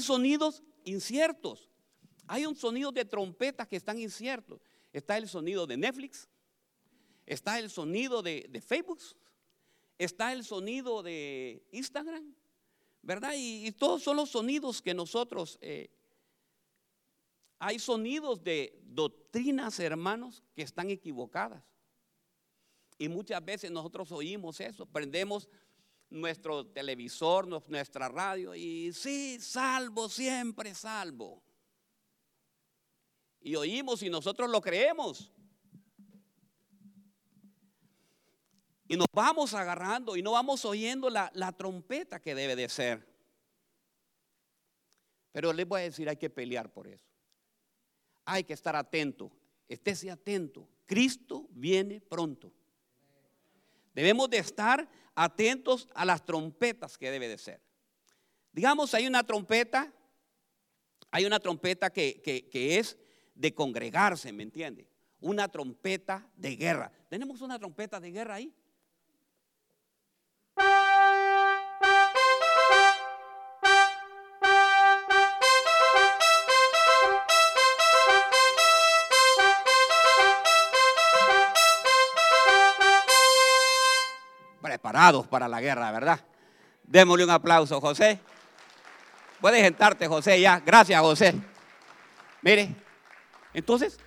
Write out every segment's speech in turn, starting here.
sonidos inciertos. Hay un sonido de trompetas que están inciertos. Está el sonido de Netflix, está el sonido de, Facebook, está el sonido de Instagram, ¿verdad? Y, todos son los sonidos que nosotros... Eh, hay sonidos de doctrinas, hermanos, que están equivocadas. Y muchas veces nosotros oímos eso, prendemos nuestro televisor, nuestra radio y sí, salvo, siempre salvo. Y oímos y nosotros lo creemos. Y nos vamos agarrando y no vamos oyendo la, la trompeta que debe de ser. Pero les voy a decir, hay que pelear por eso hay que estar atento. Estése atento. Cristo viene pronto. Debemos de estar atentos a las trompetas que debe de ser. Digamos, hay una trompeta, hay una trompeta que, que es de congregarse, ¿me entiende? Una trompeta de guerra. ¿Tenemos una trompeta de guerra ahí? Preparados para la guerra, ¿verdad? Démosle un aplauso, José. Puedes sentarte, José, ya. Gracias, José. Mire, entonces,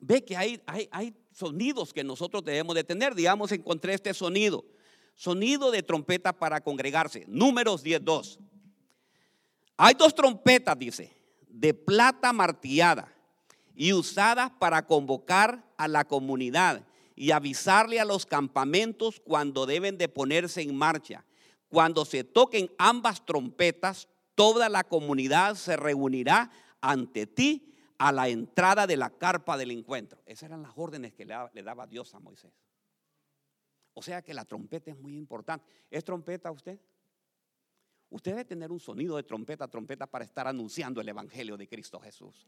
ve que hay, hay, hay sonidos que nosotros debemos de tener. Digamos, encontré este sonido. Sonido de trompeta para congregarse. Números 10.2. Hay dos trompetas, dice, de plata martillada y usadas para convocar a la comunidad y avisarle a los campamentos cuando deben de ponerse en marcha. Cuando se toquen ambas trompetas, toda la comunidad se reunirá ante ti a la entrada de la carpa del encuentro. Esas eran las órdenes que le daba Dios a Moisés. O sea que la trompeta es muy importante. ¿Es trompeta usted? Usted debe tener un sonido de trompeta, trompeta para estar anunciando el Evangelio de Cristo Jesús.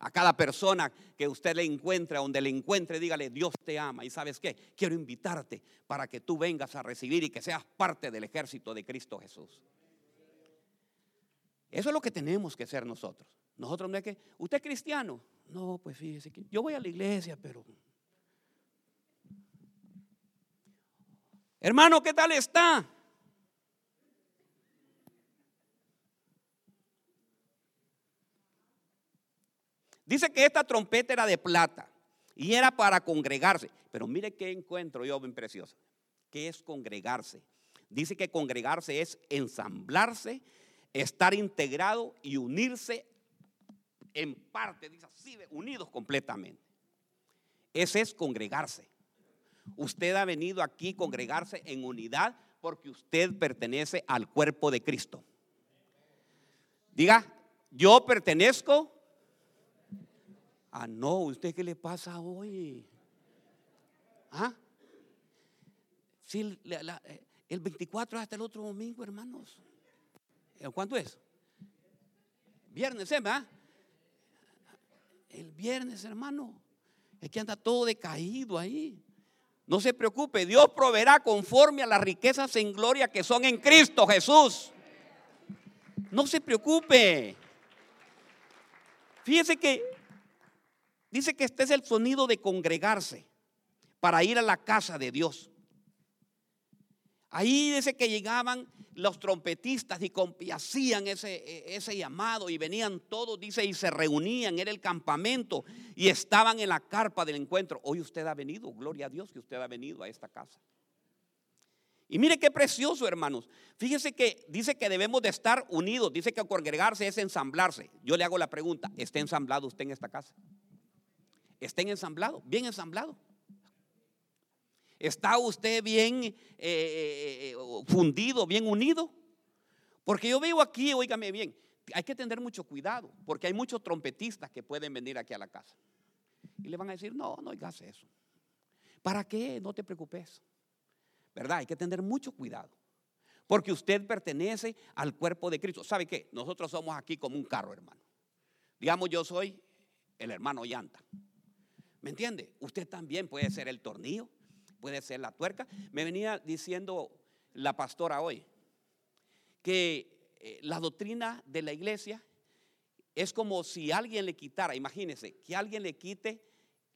A cada persona que usted le encuentre, donde le encuentre, dígale, Dios te ama. Y sabes qué, quiero invitarte para que tú vengas a recibir y que seas parte del ejército de Cristo Jesús. Eso es lo que tenemos que ser nosotros. Nosotros no es que, ¿usted es cristiano? No, pues fíjese que yo voy a la iglesia, pero... Hermano, ¿qué tal está? Dice que esta trompeta era de plata y era para congregarse. Pero mire qué encuentro yo bien precioso. ¿Qué es congregarse? Dice que congregarse es ensamblarse, estar integrado y unirse en parte, dice así, unidos completamente. Ese es congregarse. Usted ha venido aquí congregarse en unidad porque usted pertenece al cuerpo de Cristo. Diga, yo pertenezco Ah, no, ¿usted qué le pasa hoy? ¿Ah? Sí, eh, el 24 hasta el otro domingo, hermanos. Eh, ¿Cuánto es? Viernes, ¿eh? El viernes, hermano. Es que anda todo decaído ahí. No se preocupe, Dios proveerá conforme a las riquezas en gloria que son en Cristo Jesús. No se preocupe. Fíjese que Dice que este es el sonido de congregarse para ir a la casa de Dios. Ahí dice que llegaban los trompetistas y, hacían ese, ese, llamado y venían todos, dice, y se reunían, era el campamento y estaban en la carpa del encuentro. Hoy usted ha venido, gloria a Dios que usted ha venido a esta casa. Y mire qué precioso, hermanos. Fíjese que dice que debemos de estar unidos, dice que congregarse es ensamblarse. Yo le hago la pregunta, ¿está ensamblado usted en esta casa? Estén ensamblados, bien ensamblado. ¿Está usted bien eh, eh, eh, fundido, bien unido? Porque yo veo aquí, oígame bien, hay que tener mucho cuidado, porque hay muchos trompetistas que pueden venir aquí a la casa. Y le van a decir, no, no oigas eso. ¿Para qué? No te preocupes. ¿Verdad? Hay que tener mucho cuidado. Porque usted pertenece al cuerpo de Cristo. ¿Sabe qué? Nosotros somos aquí como un carro, hermano. Digamos, yo soy el hermano llanta. ¿Me entiende? Usted también puede ser el tornillo, puede ser la tuerca. Me venía diciendo la pastora hoy que eh, la doctrina de la iglesia es como si alguien le quitara, imagínense, que alguien le quite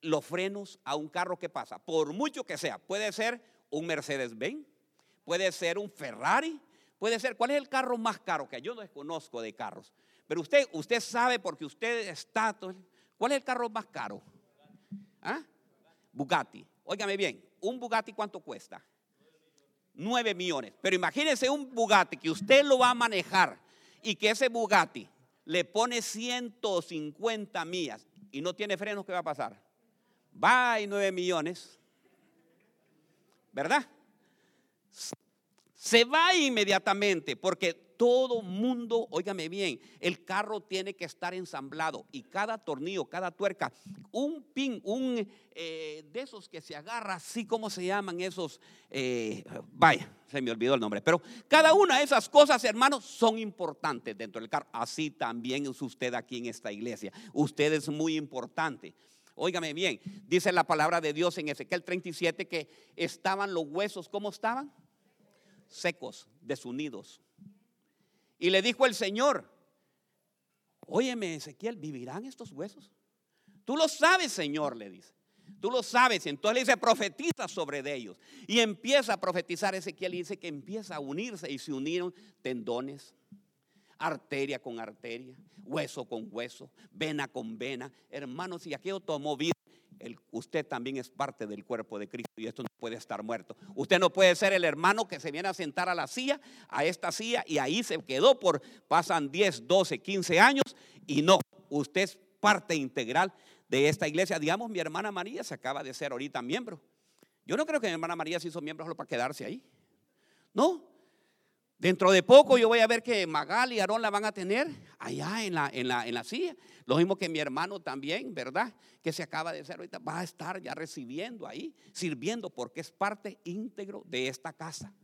los frenos a un carro que pasa, por mucho que sea, puede ser un Mercedes-Benz, puede ser un Ferrari, puede ser, ¿cuál es el carro más caro que? Yo no desconozco de carros, pero usted, usted sabe porque usted está, ¿cuál es el carro más caro? ¿Ah? Bugatti. Óigame bien, un Bugatti ¿cuánto cuesta? 9 millones. Pero imagínense un Bugatti que usted lo va a manejar y que ese Bugatti le pone 150 millas y no tiene frenos, ¿qué va a pasar? Va y 9 millones. ¿Verdad? Se va inmediatamente porque todo mundo, óigame bien, el carro tiene que estar ensamblado y cada tornillo, cada tuerca, un pin, un eh, de esos que se agarra, así como se llaman esos, eh, vaya, se me olvidó el nombre, pero cada una de esas cosas, hermanos, son importantes dentro del carro. Así también es usted aquí en esta iglesia. Usted es muy importante. Óigame bien, dice la palabra de Dios en Ezequiel 37 que estaban los huesos, ¿cómo estaban? Secos, desunidos. Y le dijo el Señor, óyeme Ezequiel, ¿vivirán estos huesos? Tú lo sabes, Señor, le dice. Tú lo sabes. Entonces le dice, profetiza sobre ellos. Y empieza a profetizar Ezequiel y dice que empieza a unirse y se unieron tendones, arteria con arteria, hueso con hueso, vena con vena. Hermanos, y aquello tomó vida usted también es parte del cuerpo de Cristo y esto no puede estar muerto. Usted no puede ser el hermano que se viene a sentar a la silla, a esta silla, y ahí se quedó por, pasan 10, 12, 15 años, y no, usted es parte integral de esta iglesia. Digamos, mi hermana María se acaba de ser ahorita miembro. Yo no creo que mi hermana María se hizo miembro solo para quedarse ahí. No, Dentro de poco yo voy a ver que Magal y Aarón la van a tener allá en la, en la, en la silla. Lo mismo que mi hermano también, ¿verdad? Que se acaba de hacer ahorita, va a estar ya recibiendo ahí, sirviendo, porque es parte íntegro de esta casa.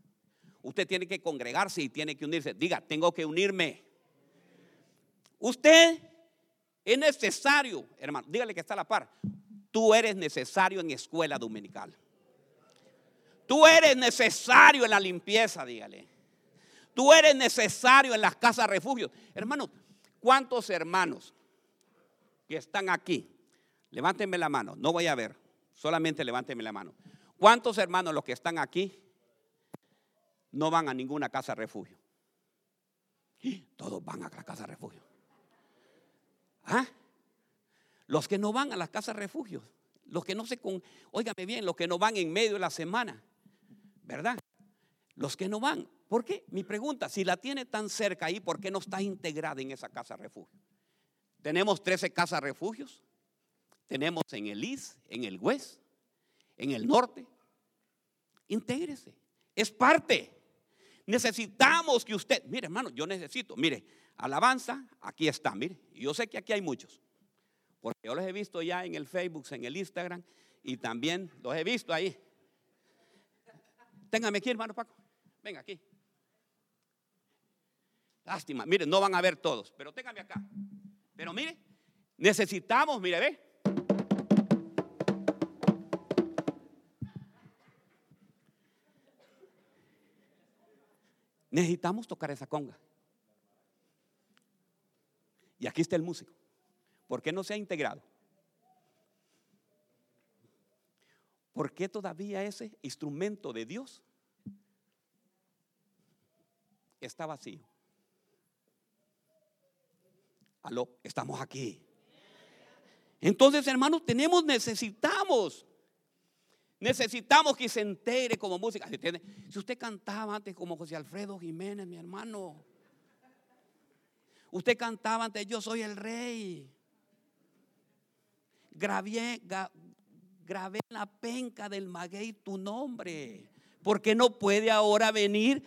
Usted tiene que congregarse y tiene que unirse. Diga, tengo que unirme. Usted es necesario, hermano, dígale que está a la par. Tú eres necesario en escuela dominical. Tú eres necesario en la limpieza, dígale. Tú eres necesario en las casas refugio. Hermanos, ¿cuántos hermanos que están aquí? Levántenme la mano, no voy a ver, solamente levántenme la mano. ¿Cuántos hermanos los que están aquí no van a ninguna casa refugio? Todos van a la casa refugio. ¿Ah? Los que no van a las casas refugio, los que no se con, óigame bien, los que no van en medio de la semana, ¿verdad? Los que no van, ¿Por qué? Mi pregunta, si la tiene tan cerca ahí, ¿por qué no está integrada en esa casa refugio? Tenemos 13 casas refugios. Tenemos en el IS, en el West, en el norte. Intégrese. Es parte. Necesitamos que usted, mire hermano, yo necesito, mire, alabanza, aquí está, mire. Yo sé que aquí hay muchos. Porque yo los he visto ya en el Facebook, en el Instagram y también los he visto ahí. Téngame aquí, hermano Paco. Venga aquí. Lástima, mire, no van a ver todos, pero téngame acá. Pero mire, necesitamos, mire, ve. Necesitamos tocar esa conga. Y aquí está el músico. ¿Por qué no se ha integrado? ¿Por qué todavía ese instrumento de Dios está vacío? Aló, estamos aquí. Entonces, hermanos, tenemos, necesitamos, necesitamos que se entere como música. Si usted cantaba antes como José Alfredo Jiménez, mi hermano, usted cantaba antes, yo soy el rey. Grabé, grabé en la penca del maguey tu nombre. Porque no puede ahora venir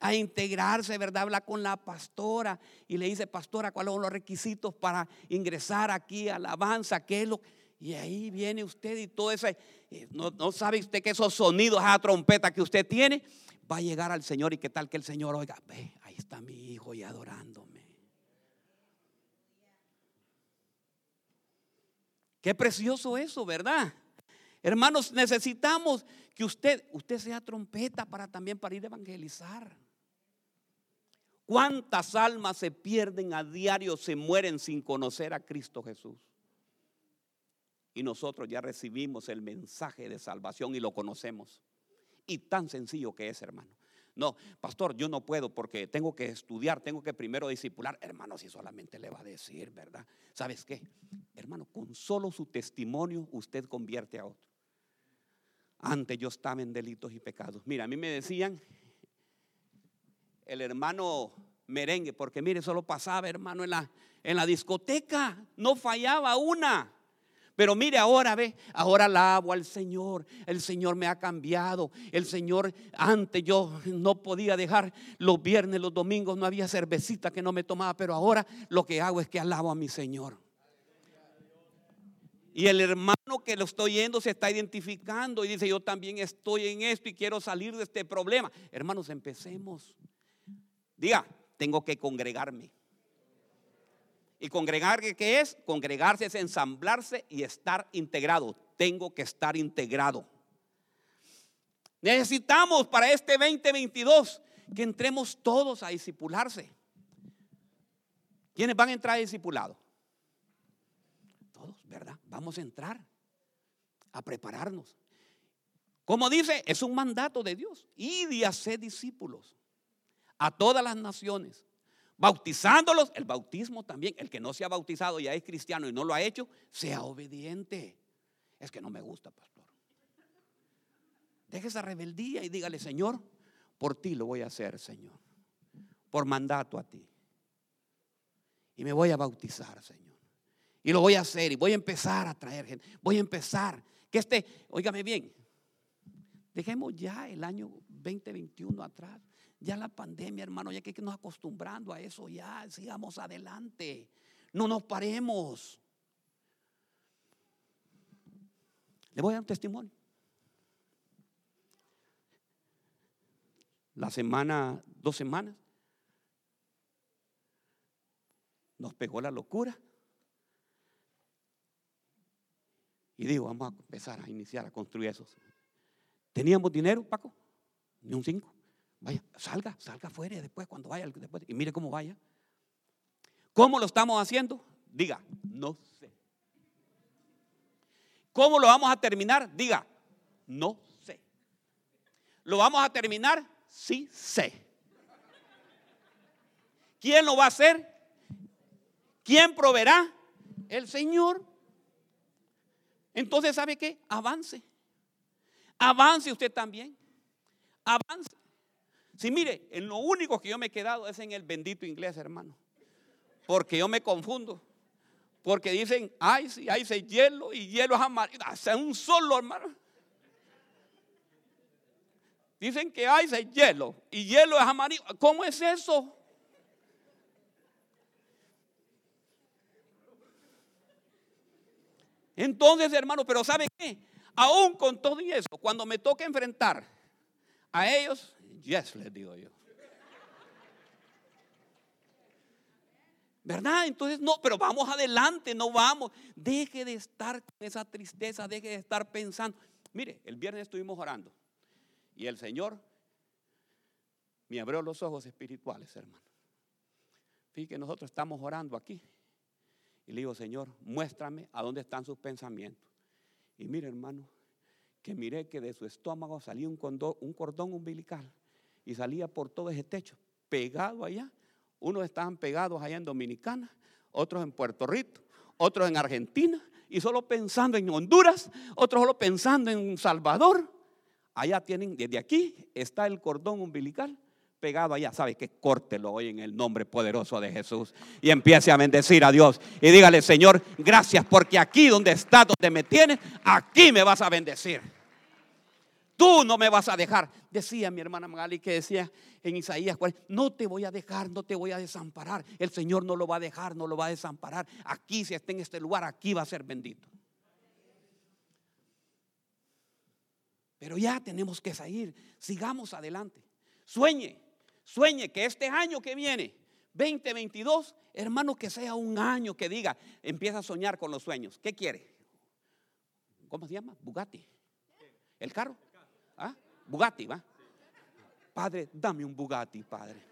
a integrarse, ¿verdad? Habla con la pastora y le dice, pastora, ¿cuáles son los requisitos para ingresar aquí alabanza? ¿Qué es lo? Y ahí viene usted y todo ese, eh, no, sabe usted que esos sonidos, esa trompeta que usted tiene, va a llegar al Señor y qué tal que el Señor oiga, ve, ahí está mi hijo y adorándome. Qué precioso eso, ¿verdad? Hermanos, necesitamos que usted, usted sea trompeta para también para ir a evangelizar. ¿Cuántas almas se pierden a diario, se mueren sin conocer a Cristo Jesús? Y nosotros ya recibimos el mensaje de salvación y lo conocemos. Y tan sencillo que es, hermano. No, pastor, yo no puedo porque tengo que estudiar, tengo que primero discipular. Hermano, si solamente le va a decir, ¿verdad? ¿Sabes qué? Hermano, con solo su testimonio usted convierte a otro. Antes yo estaba en delitos y pecados. Mira, a mí me decían el hermano merengue, porque mire, solo pasaba, hermano, en la, en la discoteca, no fallaba una. Pero mire ahora, ve, ahora alabo al Señor. El Señor me ha cambiado. El Señor, antes yo no podía dejar los viernes, los domingos, no había cervecita que no me tomaba, pero ahora lo que hago es que alabo a mi Señor. Y el hermano que lo estoy yendo se está identificando y dice, yo también estoy en esto y quiero salir de este problema. Hermanos, empecemos. Diga, tengo que congregarme. ¿Y congregar qué es? Congregarse es ensamblarse y estar integrado. Tengo que estar integrado. Necesitamos para este 2022 que entremos todos a discipularse. ¿Quiénes van a entrar a discipulado? Todos, ¿verdad? Vamos a entrar a prepararnos. Como dice, es un mandato de Dios. Y de hacer discípulos a todas las naciones bautizándolos, el bautismo también, el que no se ha bautizado ya es cristiano y no lo ha hecho, sea obediente. Es que no me gusta, pastor. Deje esa rebeldía y dígale, Señor, por ti lo voy a hacer, Señor. Por mandato a ti. Y me voy a bautizar, Señor. Y lo voy a hacer y voy a empezar a traer gente. Voy a empezar. Que este, óigame bien, dejemos ya el año 2021 atrás. Ya la pandemia, hermano, ya que nos acostumbrando a eso, ya sigamos adelante. No nos paremos. Le voy a dar un testimonio. La semana, dos semanas, nos pegó la locura. Y digo, vamos a empezar a iniciar a construir eso. ¿Teníamos dinero, Paco? Ni un cinco. Vaya, salga, salga afuera después cuando vaya, después, y mire cómo vaya. ¿Cómo lo estamos haciendo? Diga, no sé. ¿Cómo lo vamos a terminar? Diga, no sé. ¿Lo vamos a terminar? Sí sé. ¿Quién lo va a hacer? ¿Quién proveerá? El Señor. Entonces, ¿sabe qué? Avance. Avance usted también. Avance. Sí, mire, en lo único que yo me he quedado es en el bendito inglés, hermano. Porque yo me confundo. Porque dicen, ay, sí, hay se hielo y hielo es amarillo. Hace un solo, hermano. Dicen que hay se hielo y hielo es amarillo. ¿Cómo es eso? Entonces, hermano, pero ¿sabe qué? Aún con todo y eso, cuando me toca enfrentar a ellos, Yes, les digo yo. ¿Verdad? Entonces, no, pero vamos adelante, no vamos. Deje de estar con esa tristeza, deje de estar pensando. Mire, el viernes estuvimos orando y el Señor me abrió los ojos espirituales, hermano. Fíjate que nosotros estamos orando aquí y le digo, Señor, muéstrame a dónde están sus pensamientos. Y mire, hermano, que miré que de su estómago un un cordón umbilical y salía por todo ese techo, pegado allá. Unos estaban pegados allá en Dominicana, otros en Puerto Rico, otros en Argentina, y solo pensando en Honduras, otros solo pensando en Salvador. Allá tienen, desde aquí está el cordón umbilical pegado allá. ¿Sabe que Córtelo hoy en el nombre poderoso de Jesús y empiece a bendecir a Dios. Y dígale, Señor, gracias porque aquí donde está, donde me tienes, aquí me vas a bendecir. Tú no me vas a dejar. Decía mi hermana Magali que decía en Isaías, no te voy a dejar, no te voy a desamparar. El Señor no lo va a dejar, no lo va a desamparar. Aquí, si está en este lugar, aquí va a ser bendito. Pero ya tenemos que salir, sigamos adelante. Sueñe, sueñe que este año que viene, 2022, hermano, que sea un año que diga, empieza a soñar con los sueños. ¿Qué quiere? ¿Cómo se llama? Bugatti. ¿El carro? ¿Ah? Bugatti, ¿va? Padre, dame un Bugatti, Padre.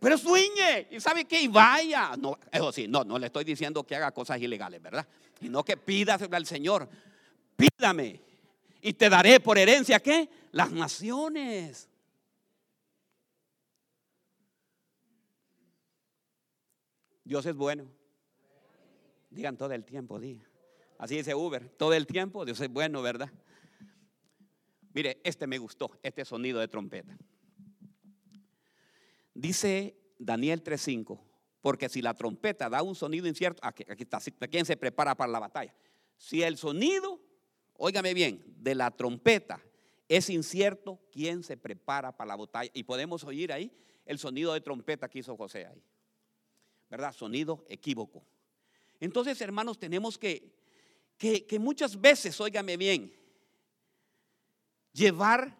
Pero sueñe y sabe que y vaya. No, eso sí, no, no le estoy diciendo que haga cosas ilegales, ¿verdad? Sino que pídaselo al Señor. Pídame y te daré por herencia qué? Las naciones. Dios es bueno. Digan todo el tiempo, digan. Así dice Uber, todo el tiempo Dios es bueno, ¿verdad? Mire, este me gustó, este sonido de trompeta. Dice Daniel 3:5, porque si la trompeta da un sonido incierto, aquí, aquí está, ¿quién se prepara para la batalla? Si el sonido, óigame bien, de la trompeta es incierto, ¿quién se prepara para la batalla? Y podemos oír ahí el sonido de trompeta que hizo José ahí. ¿Verdad? Sonido equívoco. Entonces, hermanos, tenemos que, que, muchas veces, óigame bien, llevar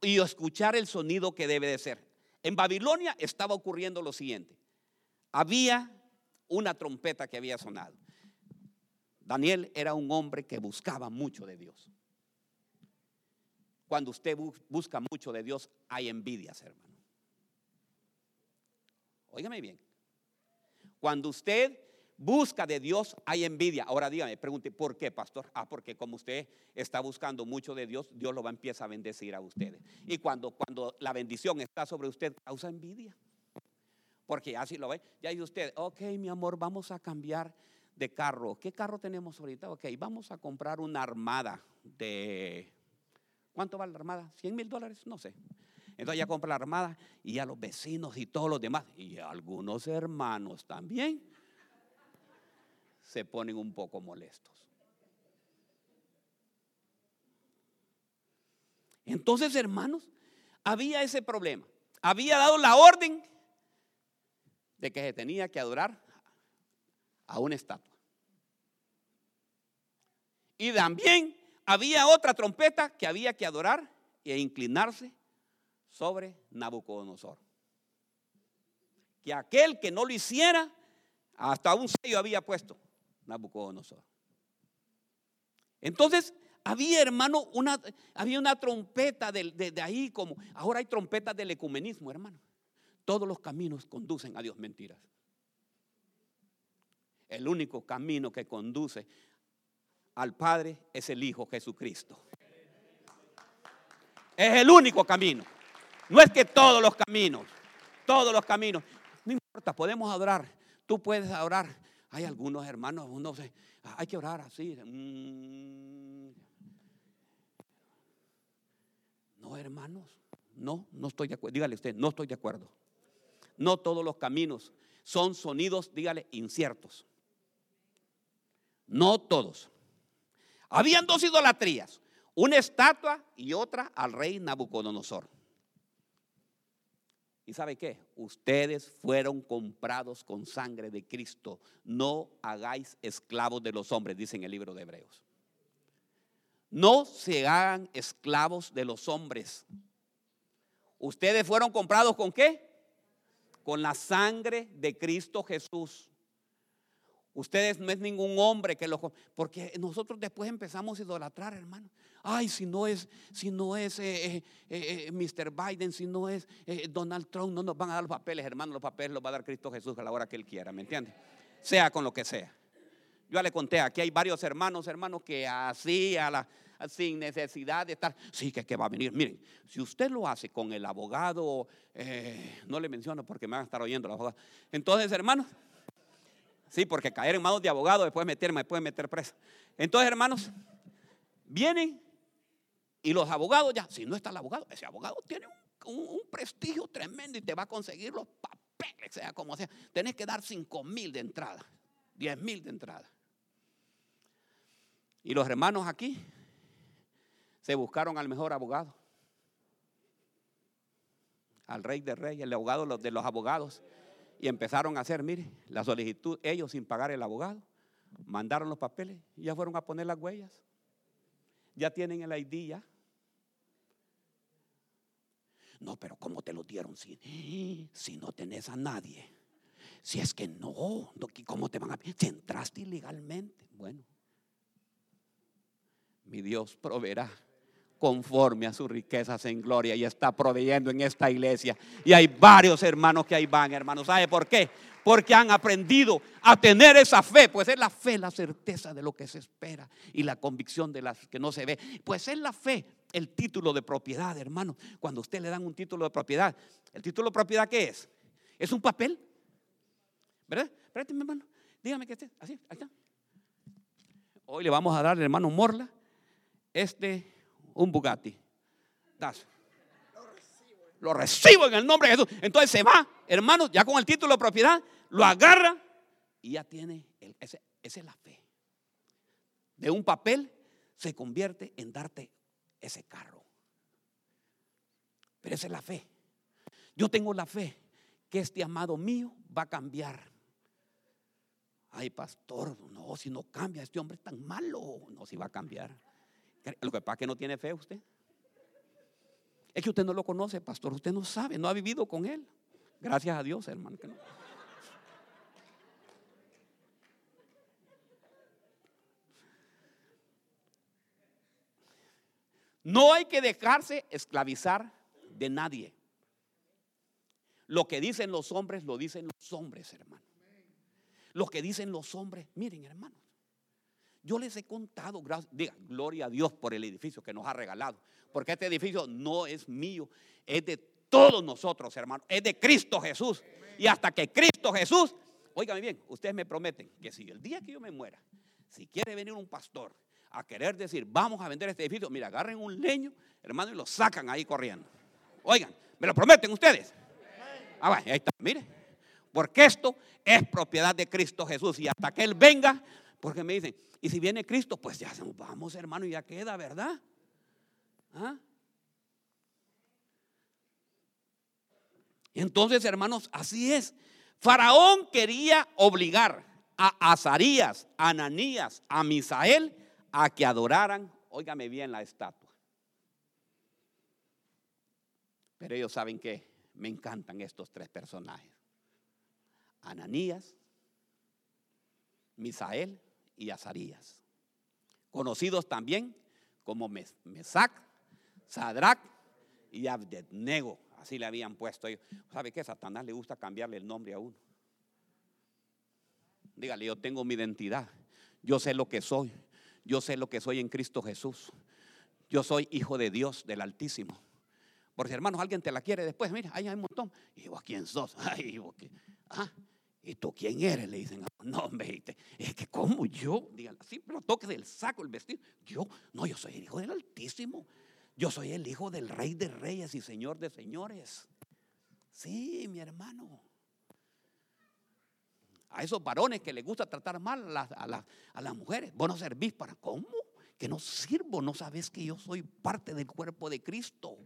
y escuchar el sonido que debe de ser. En Babilonia estaba ocurriendo lo siguiente. Había una trompeta que había sonado. Daniel era un hombre que buscaba mucho de Dios. Cuando usted busca mucho de Dios, hay envidias, hermano. Óigame bien. Cuando usted busca de Dios, hay envidia. Ahora dígame, pregunte, ¿por qué, pastor? Ah, porque como usted está buscando mucho de Dios, Dios lo va a empezar a bendecir a ustedes. Y cuando, cuando la bendición está sobre usted, causa envidia. Porque así lo ve. Ya dice usted, ok, mi amor, vamos a cambiar de carro. ¿Qué carro tenemos ahorita? Ok, vamos a comprar una armada de... ¿Cuánto vale la armada? ¿100 mil dólares? No sé. Entonces ya compra la armada y ya los vecinos y todos los demás, y algunos hermanos también se ponen un poco molestos. Entonces, hermanos, había ese problema. Había dado la orden de que se tenía que adorar a una estatua. Y también había otra trompeta que había que adorar e inclinarse sobre Nabucodonosor. Que aquel que no lo hiciera, hasta un sello había puesto. Nabucodonosor. Entonces, había, hermano, una, había una trompeta de, de, ahí, como ahora hay trompetas del ecumenismo, hermano. Todos los caminos conducen a Dios mentiras. El único camino que conduce al Padre es el Hijo Jesucristo. Es el único camino. No es que todos los caminos, todos los caminos. No importa, podemos adorar. Tú puedes adorar hay algunos hermanos, uno se, hay que orar así. Mm. No, hermanos, no, no estoy de acuerdo. Dígale usted, no estoy de acuerdo. No todos los caminos son sonidos, dígale, inciertos. No todos. Habían dos idolatrías, una estatua y otra al rey Nabucodonosor. ¿Y sabe qué? Ustedes fueron comprados con sangre de Cristo. No hagáis esclavos de los hombres, dice en el libro de Hebreos. No se hagan esclavos de los hombres. Ustedes fueron comprados con qué? Con la sangre de Cristo Jesús. Ustedes no es ningún hombre que lo... Porque nosotros después empezamos a idolatrar, hermano. Ay, si no es, si no es eh, eh, eh, Mr. Biden, si no es Donald Trump, no nos van a dar los papeles, hermano. Los papeles los va a dar Cristo Jesús a la hora que Él quiera, ¿me entiende? Sea con lo que sea. Yo ya le conté, aquí hay varios hermanos, hermanos, que así, a la, sin necesidad de estar, sí, que, que va a venir. Miren, si usted lo hace con el abogado, no le menciono porque me van a estar oyendo los abogados. Entonces, hermanos, Sí, porque caer en manos de abogado después meterme, pueden meter preso. Entonces, hermanos, vienen y los abogados ya, si no está el abogado, ese abogado tiene un, prestigio tremendo y te va a conseguir los papeles, sea como sea. Tenés que dar 5 mil de entrada, 10 mil de entrada. Y los hermanos aquí se buscaron al mejor abogado, al rey de reyes, el abogado de los abogados. Y empezaron a hacer, mire, la solicitud, ellos sin pagar el abogado, mandaron los papeles y ya fueron a poner las huellas. Ya tienen el ID ya. No, pero ¿cómo te lo dieron si, si no tenés a nadie? Si es que no, ¿cómo te van a... Si entraste ilegalmente. Bueno, mi Dios proveerá conforme a sus riquezas en gloria y está proveyendo en esta iglesia. Y hay varios hermanos que ahí van, hermanos. ¿Sabe por qué? Porque han aprendido a tener esa fe. Pues es la fe, la certeza de lo que se espera y la convicción de las que no se ve. Pues es la fe, el título de propiedad, hermano. Cuando usted le dan un título de propiedad, ¿el título de propiedad qué es? ¿Es un papel? ¿Verdad? Espérate, hermano. Dígame que esté. Así, ahí está. Hoy le vamos a dar, hermano Morla, este un Bugatti. Lo recibo en el nombre de Jesús. Entonces se va, hermano, ya con el título de propiedad, lo agarra y ya tiene, esa es la fe. De un papel se convierte en darte ese carro. Pero esa es la fe. Yo tengo la fe que este amado mío va a cambiar. Ay, pastor, no, si no cambia, este hombre es tan malo. No, si va a cambiar. Lo que pasa es que no tiene fe usted. Es que usted no lo conoce, pastor. Usted no sabe, no ha vivido con él. Gracias a Dios, hermano. no. no hay que dejarse esclavizar de nadie. Lo que dicen los hombres, lo dicen los hombres, hermano. Lo que dicen los hombres, miren, hermano. Yo les he contado, diga, gloria a Dios por el edificio que nos ha regalado. Porque este edificio no es mío, es de todos nosotros, hermanos. Es de Cristo Jesús. Y hasta que Cristo Jesús, óigame bien, ustedes me prometen que si el día que yo me muera, si quiere venir un pastor a querer decir, vamos a vender este edificio, mira, agarren un leño, hermano, y lo sacan ahí corriendo. Oigan, me lo prometen ustedes. Ah, ahí está, mire. Porque esto es propiedad de Cristo Jesús. Y hasta que Él venga, porque me dicen, y si viene Cristo, pues ya vamos, hermano, y ya queda, ¿verdad? ¿Ah? Entonces, hermanos, así es. Faraón quería obligar a Azarías, a Ananías, a Misael a que adoraran, óigame bien, la estatua. Pero ellos saben que me encantan estos tres personajes. Ananías, Misael y Azarías, conocidos también como Mesac, Sadrach y Abednego. Así le habían puesto ellos. ¿Sabe qué? Satanás le gusta cambiarle el nombre a uno. Dígale, yo tengo mi identidad. Yo sé lo que soy. Yo sé lo que soy en Cristo Jesús. Yo soy hijo de Dios, del Altísimo. Porque hermanos, alguien te la quiere después, mira, ahí hay un montón. Y vos, ¿quién sos? Ay, vos, ¿qué? Ah, ¿Y tú quién eres? Le dicen, no, hombre, es que como yo, díganlo así, pero toque del saco el vestido. Yo, no, yo soy el hijo del Altísimo. Yo soy el hijo del Rey de Reyes y Señor de Señores. Sí, mi hermano. A esos varones que les gusta tratar mal a las, mujeres, vos no servís para cómo? Que no sirvo, no sabes que yo soy parte del cuerpo de Cristo.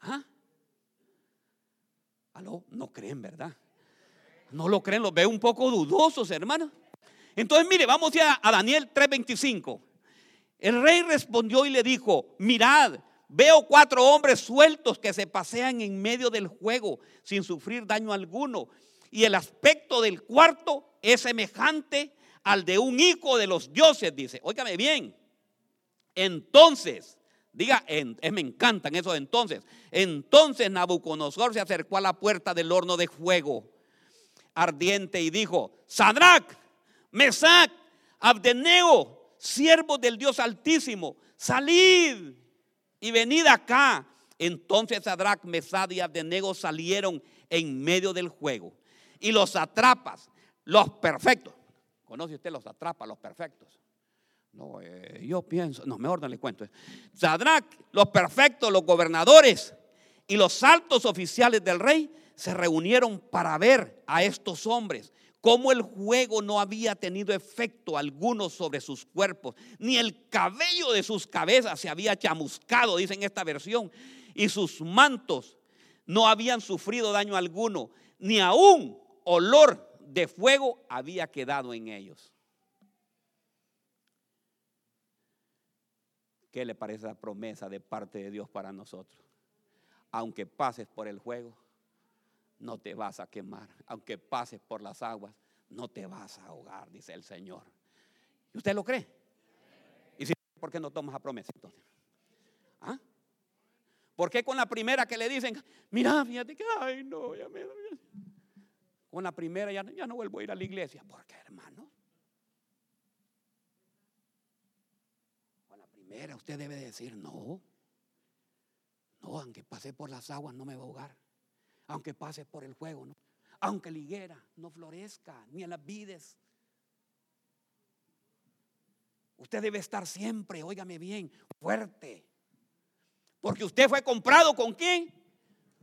¿Ah? ¿Aló? No creen, ¿verdad? No lo creen, los veo un poco dudosos, hermano. Entonces, mire, vamos ya a Daniel 3:25. El rey respondió y le dijo, mirad, veo cuatro hombres sueltos que se pasean en medio del juego sin sufrir daño alguno. Y el aspecto del cuarto es semejante al de un hijo de los dioses, dice. Óigame bien. Entonces, diga, me encantan esos entonces. Entonces Nabucodonosor se acercó a la puerta del horno de fuego ardiente y dijo, Sadrach, Mesac, Abdenego, siervos del Dios Altísimo, salid y venid acá. Entonces Sadrach, Mesad y Abdenego salieron en medio del juego. Y los atrapas, los perfectos. ¿Conoce usted los atrapas, los perfectos? No, eh, yo pienso, no, mejor no le cuento. Sadrach, los perfectos, los gobernadores y los altos oficiales del rey se reunieron para ver a estos hombres cómo el juego no había tenido efecto alguno sobre sus cuerpos, ni el cabello de sus cabezas se había chamuscado, dice en esta versión, y sus mantos no habían sufrido daño alguno, ni aún olor de fuego había quedado en ellos. ¿Qué le parece la promesa de parte de Dios para nosotros? Aunque pases por el fuego, no te vas a quemar. Aunque pases por las aguas, no te vas a ahogar, dice el Señor. ¿Y usted lo cree? ¿Y si, por qué no tomas a promesa entonces? ¿Por qué con la primera que le dicen, mira, fíjate que, ay, no, ya me... Con la primera ya, ya no vuelvo a ir a la iglesia. ¿Por qué, hermano? Con la primera usted debe decir, no. No, aunque pase por las aguas no me va a ahogar. Aunque pase por el fuego, no. Aunque la higuera no florezca, ni en las vides. Usted debe estar siempre, óigame bien, fuerte. Porque usted fue comprado con quién?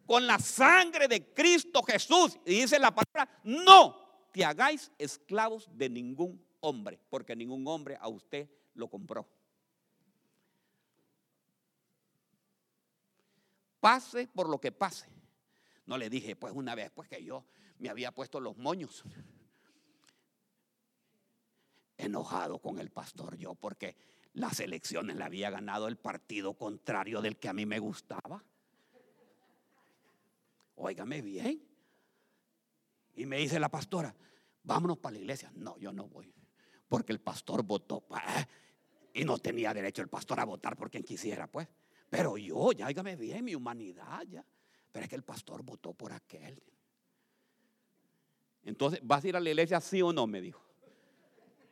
Con la sangre de Cristo Jesús. Y dice la palabra, no te hagáis esclavos de ningún hombre, porque ningún hombre a usted lo compró. Pase por lo que pase. No le dije, pues una vez, pues que yo me había puesto los moños. Enojado con el pastor yo, porque las elecciones le había ganado el partido contrario del que a mí me gustaba. Óigame bien. Y me dice la pastora, vámonos para la iglesia. No, yo no voy, porque el pastor votó. Y no tenía derecho el pastor a votar por quien quisiera, pues. Pero yo, ya hágame bien, mi humanidad, ya. Pero es que el pastor votó por aquel. Entonces, ¿vas a ir a la iglesia sí o no? Me dijo.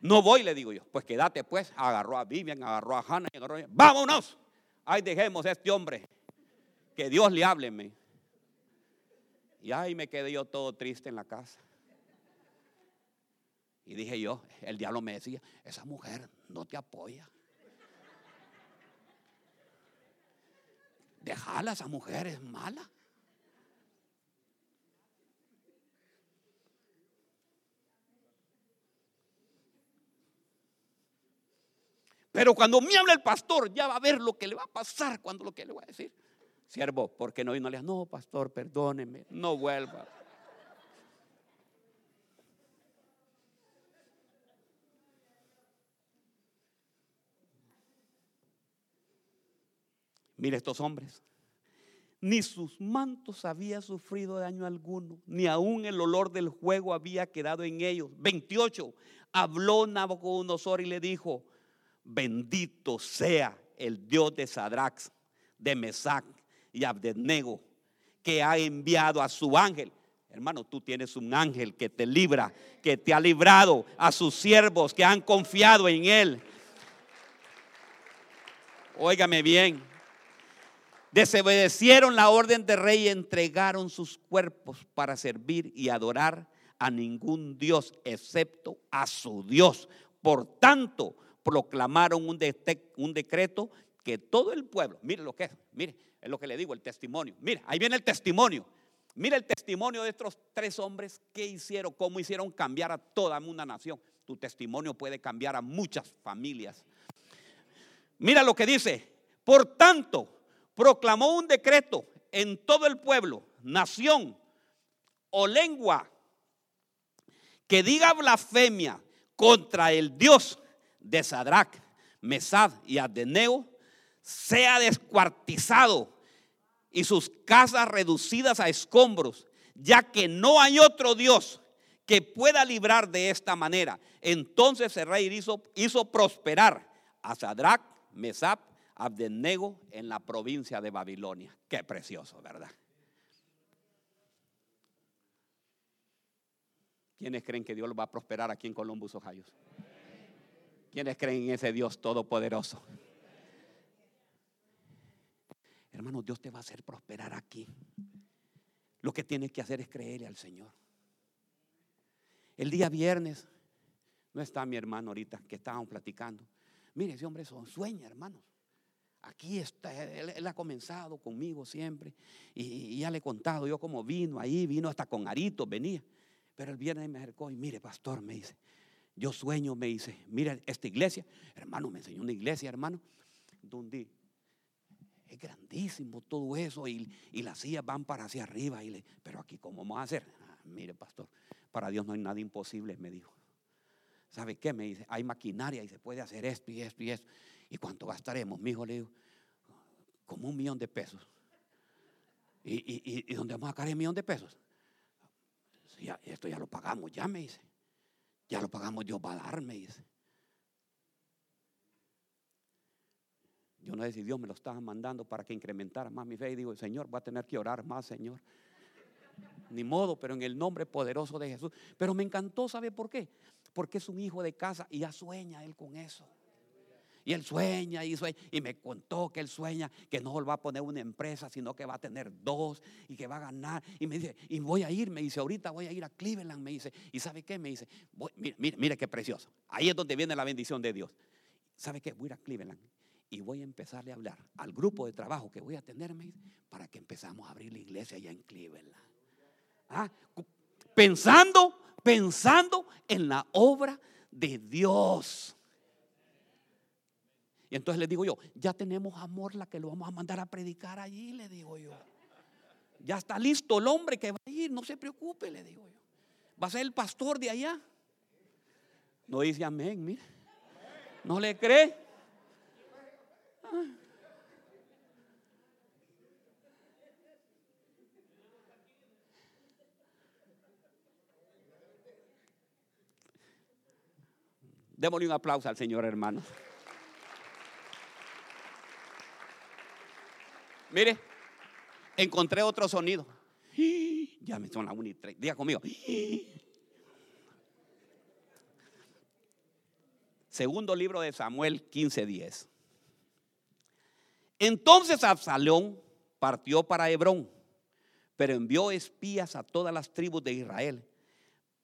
No voy, le digo yo. Pues quédate, pues. Agarró a Vivian, agarró a Hannah, agarró a... ¡Vámonos! Ahí dejemos a este hombre. Que Dios le hábleme. Y ahí me quedé yo todo triste en la casa. Y dije yo, el diablo me decía, esa mujer no te apoya. Déjala, esa mujer es mala. Pero cuando me habla el pastor, ya va a ver lo que le va a pasar cuando lo que le voy a decir. Siervo, ¿por qué no? Y no pastor, perdóneme, no vuelva. Mire estos hombres. Ni sus mantos había sufrido daño alguno, ni aún el olor del juego había quedado en ellos. 28. Habló Nabucodonosor y le dijo: Bendito sea el Dios de Sadrax, de Mesac y Abednego, que ha enviado a su ángel. Hermano, tú tienes un ángel que te libra, que te ha librado a sus siervos que han confiado en él. Óigame bien. Desobedecieron la orden de rey y entregaron sus cuerpos para servir y adorar a ningún Dios excepto a su Dios. Por tanto, proclamaron un, decreto que todo el pueblo, mire lo que es, mire, es lo que le digo, el testimonio. Mire, ahí viene el testimonio. Mire el testimonio de estos tres hombres que hicieron, cómo hicieron cambiar a toda una nación. Tu testimonio puede cambiar a muchas familias. Mira lo que dice. Por tanto, proclamó un decreto en todo el pueblo, nación o lengua que diga blasfemia contra el Dios de Sadrach, Mesad y Abdeneo sea descuartizado y sus casas reducidas a escombros, ya que no hay otro Dios que pueda librar de esta manera. Entonces el rey hizo, prosperar a Sadrach, Mesad, Abdenego en la provincia de Babilonia. Qué precioso, ¿verdad? ¿Quiénes creen que Dios va a prosperar aquí en Columbus, Ohio? ¿Quiénes creen en ese Dios todopoderoso? Hermano, Dios te va a hacer prosperar aquí. Lo que tienes que hacer es creerle al Señor. El día viernes, no está mi hermano ahorita, que estábamos platicando. Mire, ese hombre sueña, hermanos. Aquí está, él, ha comenzado conmigo siempre. Y, y, ya le he contado yo cómo vino ahí, vino hasta con aritos, venía. Pero el viernes me acercó y mire, pastor, me dice, yo sueño, me dice, mira esta iglesia, hermano, me enseñó una iglesia, hermano, donde es grandísimo todo eso y, las sillas van para hacia arriba. Y le, pero aquí, ¿cómo vamos a hacer? Ah, mire, pastor, para Dios no hay nada imposible, me dijo. ¿Sabe qué? Me dice, hay maquinaria y se puede hacer esto y esto y esto. ¿Y cuánto gastaremos? Mi hijo le digo, como un millón de pesos. ¿Y, y, y dónde vamos a sacar el millón de pesos? Esto ya lo pagamos, ya me dice. Ya lo pagamos, Dios va a darme, dice. Yo no sé si Dios me lo estaba mandando para que incrementara más mi fe. Y digo, Señor, voy a tener que orar más, Señor. Ni modo, pero en el nombre poderoso de Jesús. Pero me encantó, ¿sabe por qué? Porque es un hijo de casa y ya sueña él con eso. Y él sueña y sueña. Y me contó que él sueña que no va a poner una empresa, sino que va a tener dos y que va a ganar. Y me dice, y voy a ir, me dice, ahorita voy a ir a Cleveland, me dice. ¿Y sabe qué? Me dice, mire, mire, mire qué precioso. Ahí es donde viene la bendición de Dios. ¿Sabe qué? Voy a ir a Cleveland y voy a empezarle a hablar al grupo de trabajo que voy a tener para que empezamos a abrir la iglesia allá en Cleveland. Ah, pensando, pensando en la obra de Dios. Y entonces le digo yo, ya tenemos amor la que lo vamos a mandar a predicar allí, le digo yo. Ya está listo el hombre que va a ir, no se preocupe, le digo yo. Va a ser el pastor de allá. No dice amén, mire. ¿No le cree? Démosle un aplauso al Señor, hermano. Mire, encontré otro sonido. Ya me son las 1 y 3. Diga conmigo. Segundo libro de Samuel 15:10. Entonces Absalón partió para Hebrón, pero envió espías a todas las tribus de Israel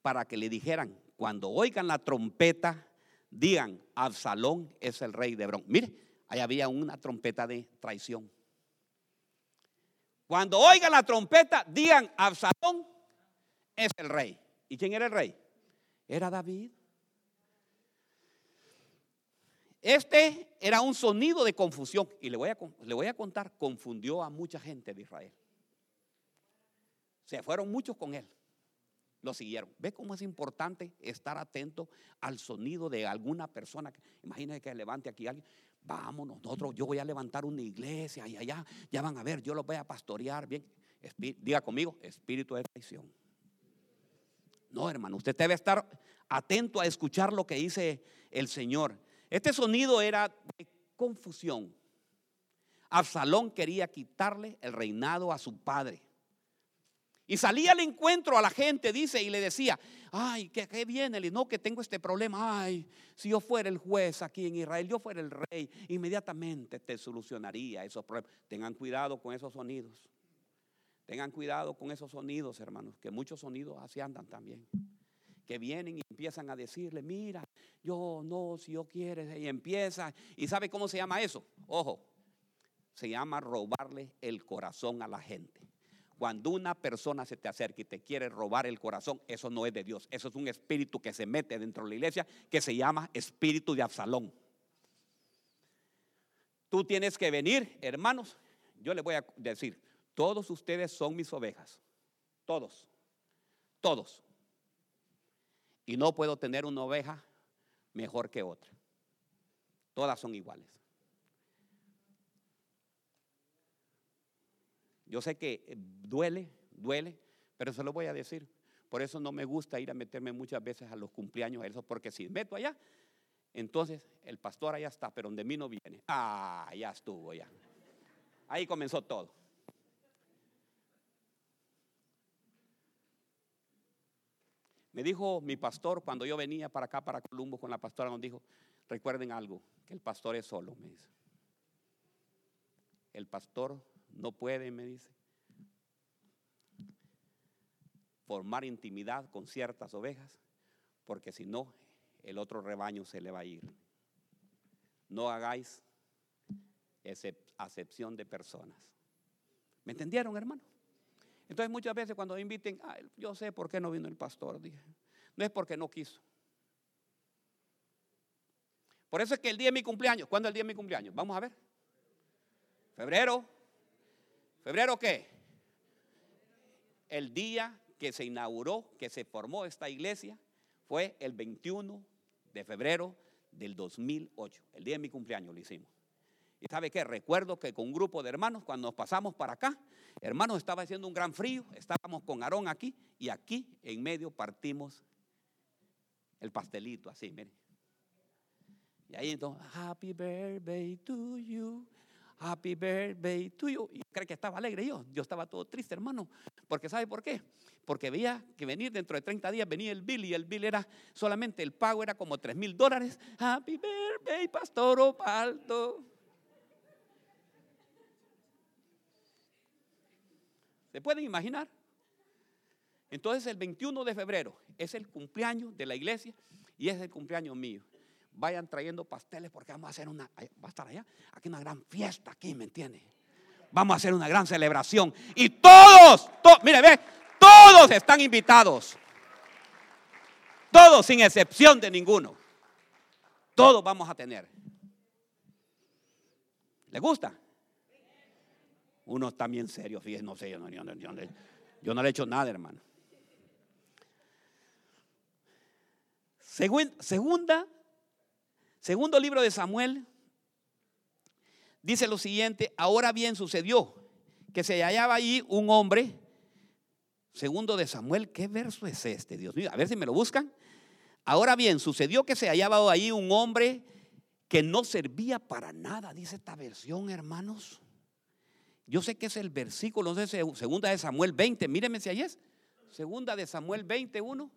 para que le dijeran, cuando oigan la trompeta, digan, Absalón es el rey de Hebrón. Mire, ahí había una trompeta de traición. Cuando oigan la trompeta, digan, Absalón es el rey. ¿Y quién era el rey? Era David. Este era un sonido de confusión. Y le voy, a, le voy a contar, confundió a mucha gente de Israel. Se fueron muchos con él. Lo siguieron. ¿Ve cómo es importante estar atento al sonido de alguna persona? Imagínese que levante aquí alguien. Vámonos, nosotros, yo voy a levantar una iglesia y allá, ya van a ver, yo los voy a pastorear bien. diga conmigo, espíritu de traición. No, hermano, usted debe estar atento a escuchar lo que dice el Señor. Este sonido era de confusión. Absalón quería quitarle el reinado a su padre. Y salía al encuentro a la gente, dice, y le decía, ay, ¿qué, qué viene? No, que tengo este problema. Ay, si yo fuera el juez aquí en Israel, yo fuera el rey, inmediatamente te solucionaría esos problemas. Tengan cuidado con esos sonidos. Tengan cuidado con esos sonidos, hermanos, que muchos sonidos así andan también que vienen y empiezan a decirle, mira, yo no, si yo quieres, y empieza. ¿Y sabe cómo se llama eso? Ojo, se llama robarle el corazón a la gente. Cuando una persona se te acerca y te quiere robar el corazón, eso no es de Dios. Eso es un espíritu que se mete dentro de la iglesia que se llama espíritu de Absalón. Tú tienes que venir, hermanos. Yo les voy a decir, todos ustedes son mis ovejas. Todos. Todos. Y no puedo tener una oveja mejor que otra. Todas son iguales. Yo sé que eh, duele, duele, pero se lo voy a decir. Por eso no me gusta ir a meterme muchas veces a los cumpleaños, eso porque si meto allá, entonces el pastor allá está, pero donde mí no viene. Ah, ya estuvo ya. Ahí comenzó todo. Me dijo mi pastor cuando yo venía para acá, para Columbo, con la pastora, nos dijo, recuerden algo, que el pastor es solo, me dice. El pastor no puede, me dice, formar intimidad con ciertas ovejas, porque si no, el otro rebaño se le va a ir. No hagáis acepción de personas. ¿Me entendieron, hermano? Entonces muchas veces cuando inviten, yo sé por qué no vino el pastor, dije. No es porque no quiso. Por eso es que el día de mi cumpleaños, ¿cuándo es el día de mi cumpleaños? Vamos a ver. Febrero. ¿Febrero qué? El día que se inauguró, que se formó esta iglesia, fue el 21 de febrero del 2008. El día de mi cumpleaños lo hicimos. Y sabe qué, recuerdo que con un grupo de hermanos, cuando nos pasamos para acá, hermanos, estaba haciendo un gran frío, estábamos con Aarón aquí y aquí en medio partimos el pastelito, así, mire. Y ahí entonces, Happy birthday to you. Happy birthday to you. Y cree que estaba alegre yo. Yo estaba todo triste, hermano. Porque ¿sabe por qué? Porque veía que venir dentro de 30 días venía el bill y el bill era solamente el pago era como 3 mil dólares. Happy birthday, Pastor Opaldo. ¿Se pueden imaginar? Entonces el 21 de febrero es el cumpleaños de la iglesia y es el cumpleaños mío. Vayan trayendo pasteles porque vamos a hacer una, va a estar allá, aquí una gran fiesta aquí, ¿me entiende? Vamos a hacer una gran celebración y todos, mire, ve, todos están invitados. Todos sin excepción de ninguno. Todos vamos a tener. ¿Le gusta? Uno está bien serio, fíjense, no sé, yo no, yo, no, yo no le he hecho nada, hermano. Segunda, segundo libro de Samuel, dice lo siguiente, ahora bien sucedió que se hallaba allí un hombre, segundo de Samuel, ¿qué verso es este? Dios mío, a ver si me lo buscan. Ahora bien, sucedió que se hallaba allí un hombre que no servía para nada, dice esta versión, hermanos. Yo sé que es el versículo, no sé, segunda de Samuel 20, míreme si ahí es. Segunda de Samuel 21.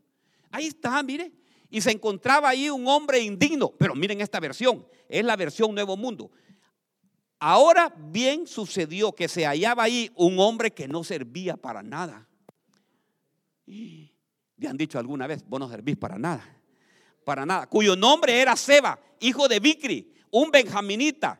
Ahí está, mire. Y se encontraba ahí un hombre indigno. Pero miren esta versión, es la versión Nuevo Mundo. Ahora bien sucedió que se hallaba ahí un hombre que no servía para nada. Le han dicho alguna vez, vos no servís para nada. Para nada. Cuyo nombre era Seba, hijo de Bicri, un benjaminita.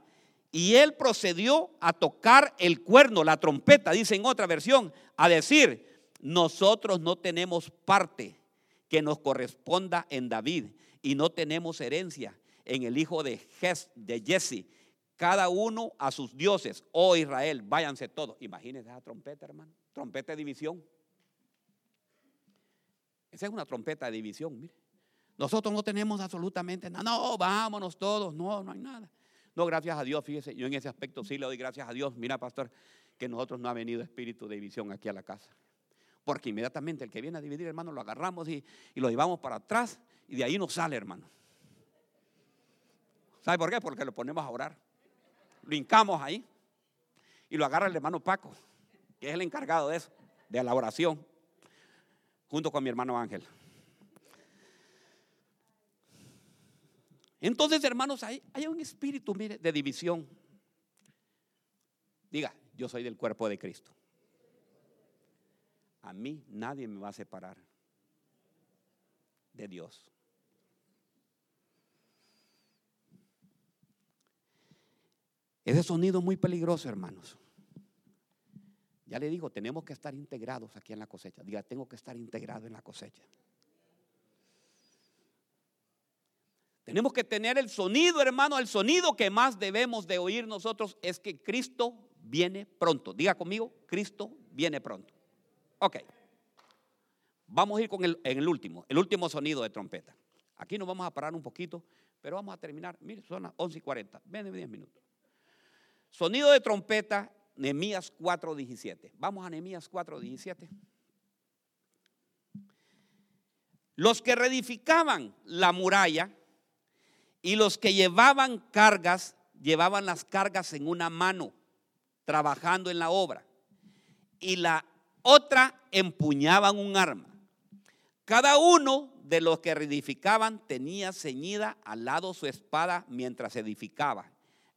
Y él procedió a tocar el cuerno, la trompeta, dice en otra versión, a decir, nosotros no tenemos parte que nos corresponda en David y no tenemos herencia en el hijo de, de Jesse. Cada uno a sus dioses. Oh Israel, váyanse todos. Imagínense esa trompeta, hermano. Trompeta de división. Esa es una trompeta de división, mire. Nosotros no tenemos absolutamente nada. No, vámonos todos. No, no hay nada. No, gracias a Dios, fíjese, yo en ese aspecto sí le doy gracias a Dios. Mira, pastor, que nosotros no ha venido espíritu de división aquí a la casa. Porque inmediatamente el que viene a dividir, hermano, lo agarramos y, lo llevamos para atrás y de ahí nos sale, hermano. ¿Sabe por qué? Porque lo ponemos a orar. Lo hincamos ahí y lo agarra el hermano Paco, que es el encargado de eso, de la oración, junto con mi hermano Ángel. Entonces, hermanos, hay, hay un espíritu, mire, de división. Diga, yo soy del cuerpo de Cristo a mí nadie me va a separar de Dios. Ese sonido es muy peligroso, hermanos. Ya le digo, tenemos que estar integrados aquí en la cosecha. Diga, tengo que estar integrado en la cosecha. Tenemos que tener el sonido, hermano, el sonido que más debemos de oír nosotros es que Cristo viene pronto. Diga conmigo, Cristo viene pronto. Ok. Vamos a ir con el, en el último, el último sonido de trompeta. Aquí nos vamos a parar un poquito, pero vamos a terminar. Mire, son las 11 y 40. Ven 10 minutos. Sonido de trompeta, Nehemías 4:17. Vamos a Nehemías 4:17. Los que reedificaban la muralla y los que llevaban cargas, llevaban las cargas en una mano, trabajando en la obra. Y la otra empuñaban un arma. Cada uno de los que reedificaban tenía ceñida al lado su espada mientras edificaba.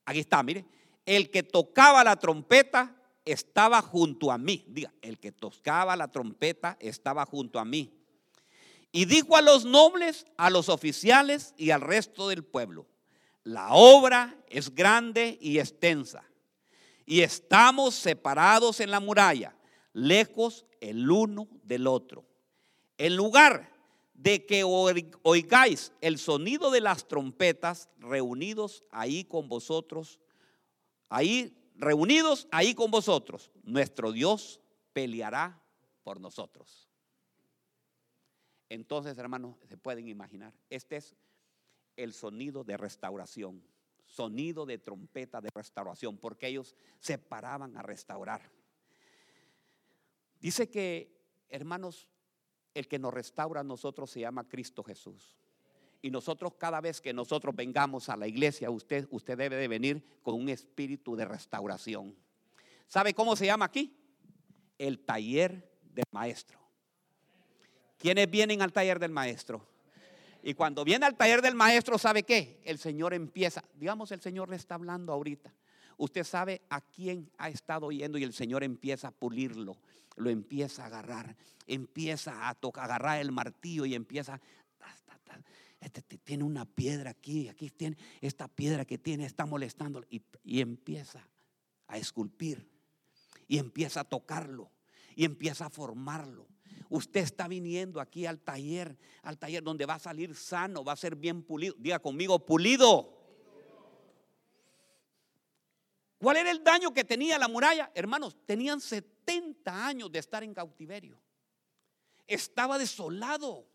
Aquí está, mire. El que tocaba la trompeta estaba junto a mí. Diga, el que tocaba la trompeta estaba junto a mí. Y dijo a los nobles, a los oficiales y al resto del pueblo, la obra es grande y extensa. Y estamos separados en la muralla lejos el uno del otro. En lugar de que oigáis el sonido de las trompetas reunidos ahí con vosotros, ahí reunidos ahí con vosotros, nuestro Dios peleará por nosotros. Entonces, hermanos, se pueden imaginar, este es el sonido de restauración, sonido de trompeta de restauración, porque ellos se paraban a restaurar. Dice que, hermanos, el que nos restaura a nosotros se llama Cristo Jesús. Y nosotros cada vez que nosotros vengamos a la iglesia, usted, usted debe de venir con un espíritu de restauración. ¿Sabe cómo se llama aquí? El taller del maestro. ¿Quiénes vienen al taller del maestro? Y cuando viene al taller del maestro, ¿sabe qué? El Señor empieza, digamos, el Señor le está hablando ahorita. Usted sabe a quién ha estado yendo y el Señor empieza a pulirlo, lo empieza a agarrar, empieza a tocar, agarrar el martillo y empieza este tiene una piedra aquí, aquí tiene esta piedra que tiene, está molestando y, y empieza a esculpir y empieza a tocarlo y empieza a formarlo. Usted está viniendo aquí al taller, al taller donde va a salir sano, va a ser bien pulido. Diga conmigo, pulido. ¿Cuál era el daño que tenía la muralla? Hermanos, tenían 70 años de estar en cautiverio. Estaba desolado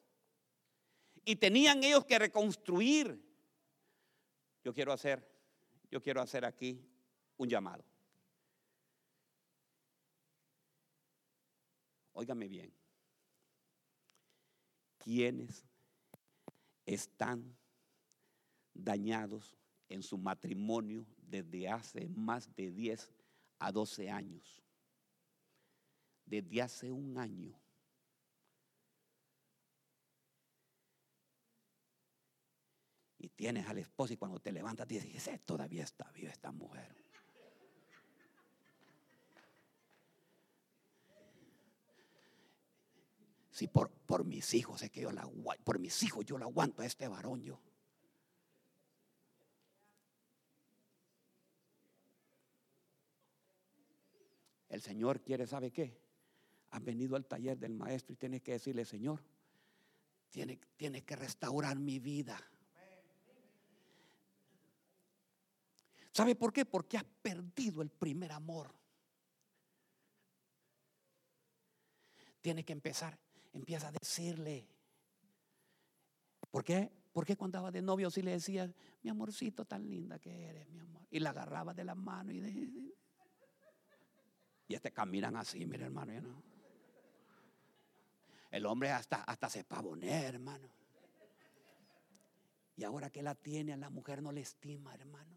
y tenían ellos que reconstruir. Yo quiero hacer, yo quiero hacer aquí un llamado. Óigame bien. ¿Quiénes están dañados en su matrimonio desde hace más de 10 a 12 años? Desde hace un año y tienes al esposo y cuando te levantas dices, todavía está viva esta mujer. Si por, mis hijos es que yo la por mis hijos yo la aguanto a este varón yo. El Señor quiere, ¿sabe qué? Has venido al taller del maestro y tienes que decirle, Señor, tiene, tiene que restaurar mi vida. ¿Sabe por qué? Porque has perdido el primer amor. Tiene que empezar, empieza a decirle. ¿Por qué? Porque cuando estaba de novio si le decía, mi amorcito tan linda que eres, mi amor? Y la agarraba de la mano y de... Y este caminan así, mire hermano, no? El hombre hasta, hasta se pavonea, hermano. Y ahora que la tiene, a la mujer no le estima, hermano.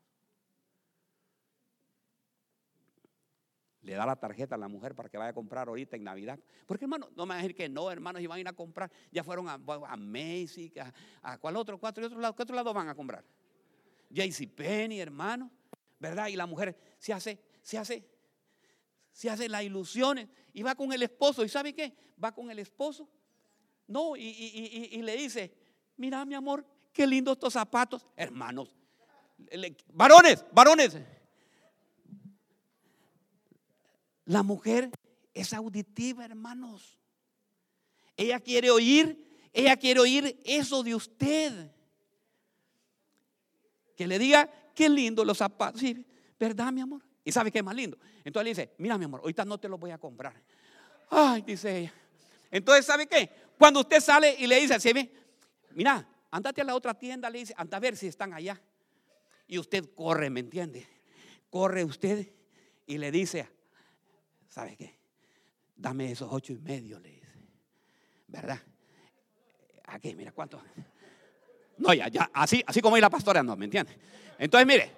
le da la tarjeta a la mujer para que vaya a comprar ahorita en Navidad. Porque hermano, no me van a decir que no, hermanos, y van a ir a comprar. Ya fueron a, a Macy, a, cuál otro, cuatro, y otro lado, ¿qué otro lado van a comprar? JC Penny, hermano, ¿verdad? Y la mujer se hace, se hace, se hace las ilusiones y va con el esposo. ¿Y sabe qué? Va con el esposo. No, y, y le dice, mira mi amor, qué lindos estos zapatos. Hermanos, varones, varones La mujer es auditiva, hermanos. Ella quiere oír, ella quiere oír eso de usted. Que le diga, qué lindo los zapatos. Sí, ¿verdad, mi amor? ¿Y sabe qué es más lindo? Entonces le dice, mira, mi amor, ahorita no te los voy a comprar. Ay, dice ella. Entonces, ¿sabe qué? Cuando usted sale y le dice así, mira, andate a la otra tienda, le dice, anda a ver si están allá. Y usted corre, ¿me entiende? Corre usted y le dice ¿sabe qué? Dame esos ocho y medio, le dice. ¿Verdad? Aquí, mira, ¿cuánto? No, ya, ya, así, así como hay la pastora, no, ¿me entiende? Entonces, mire,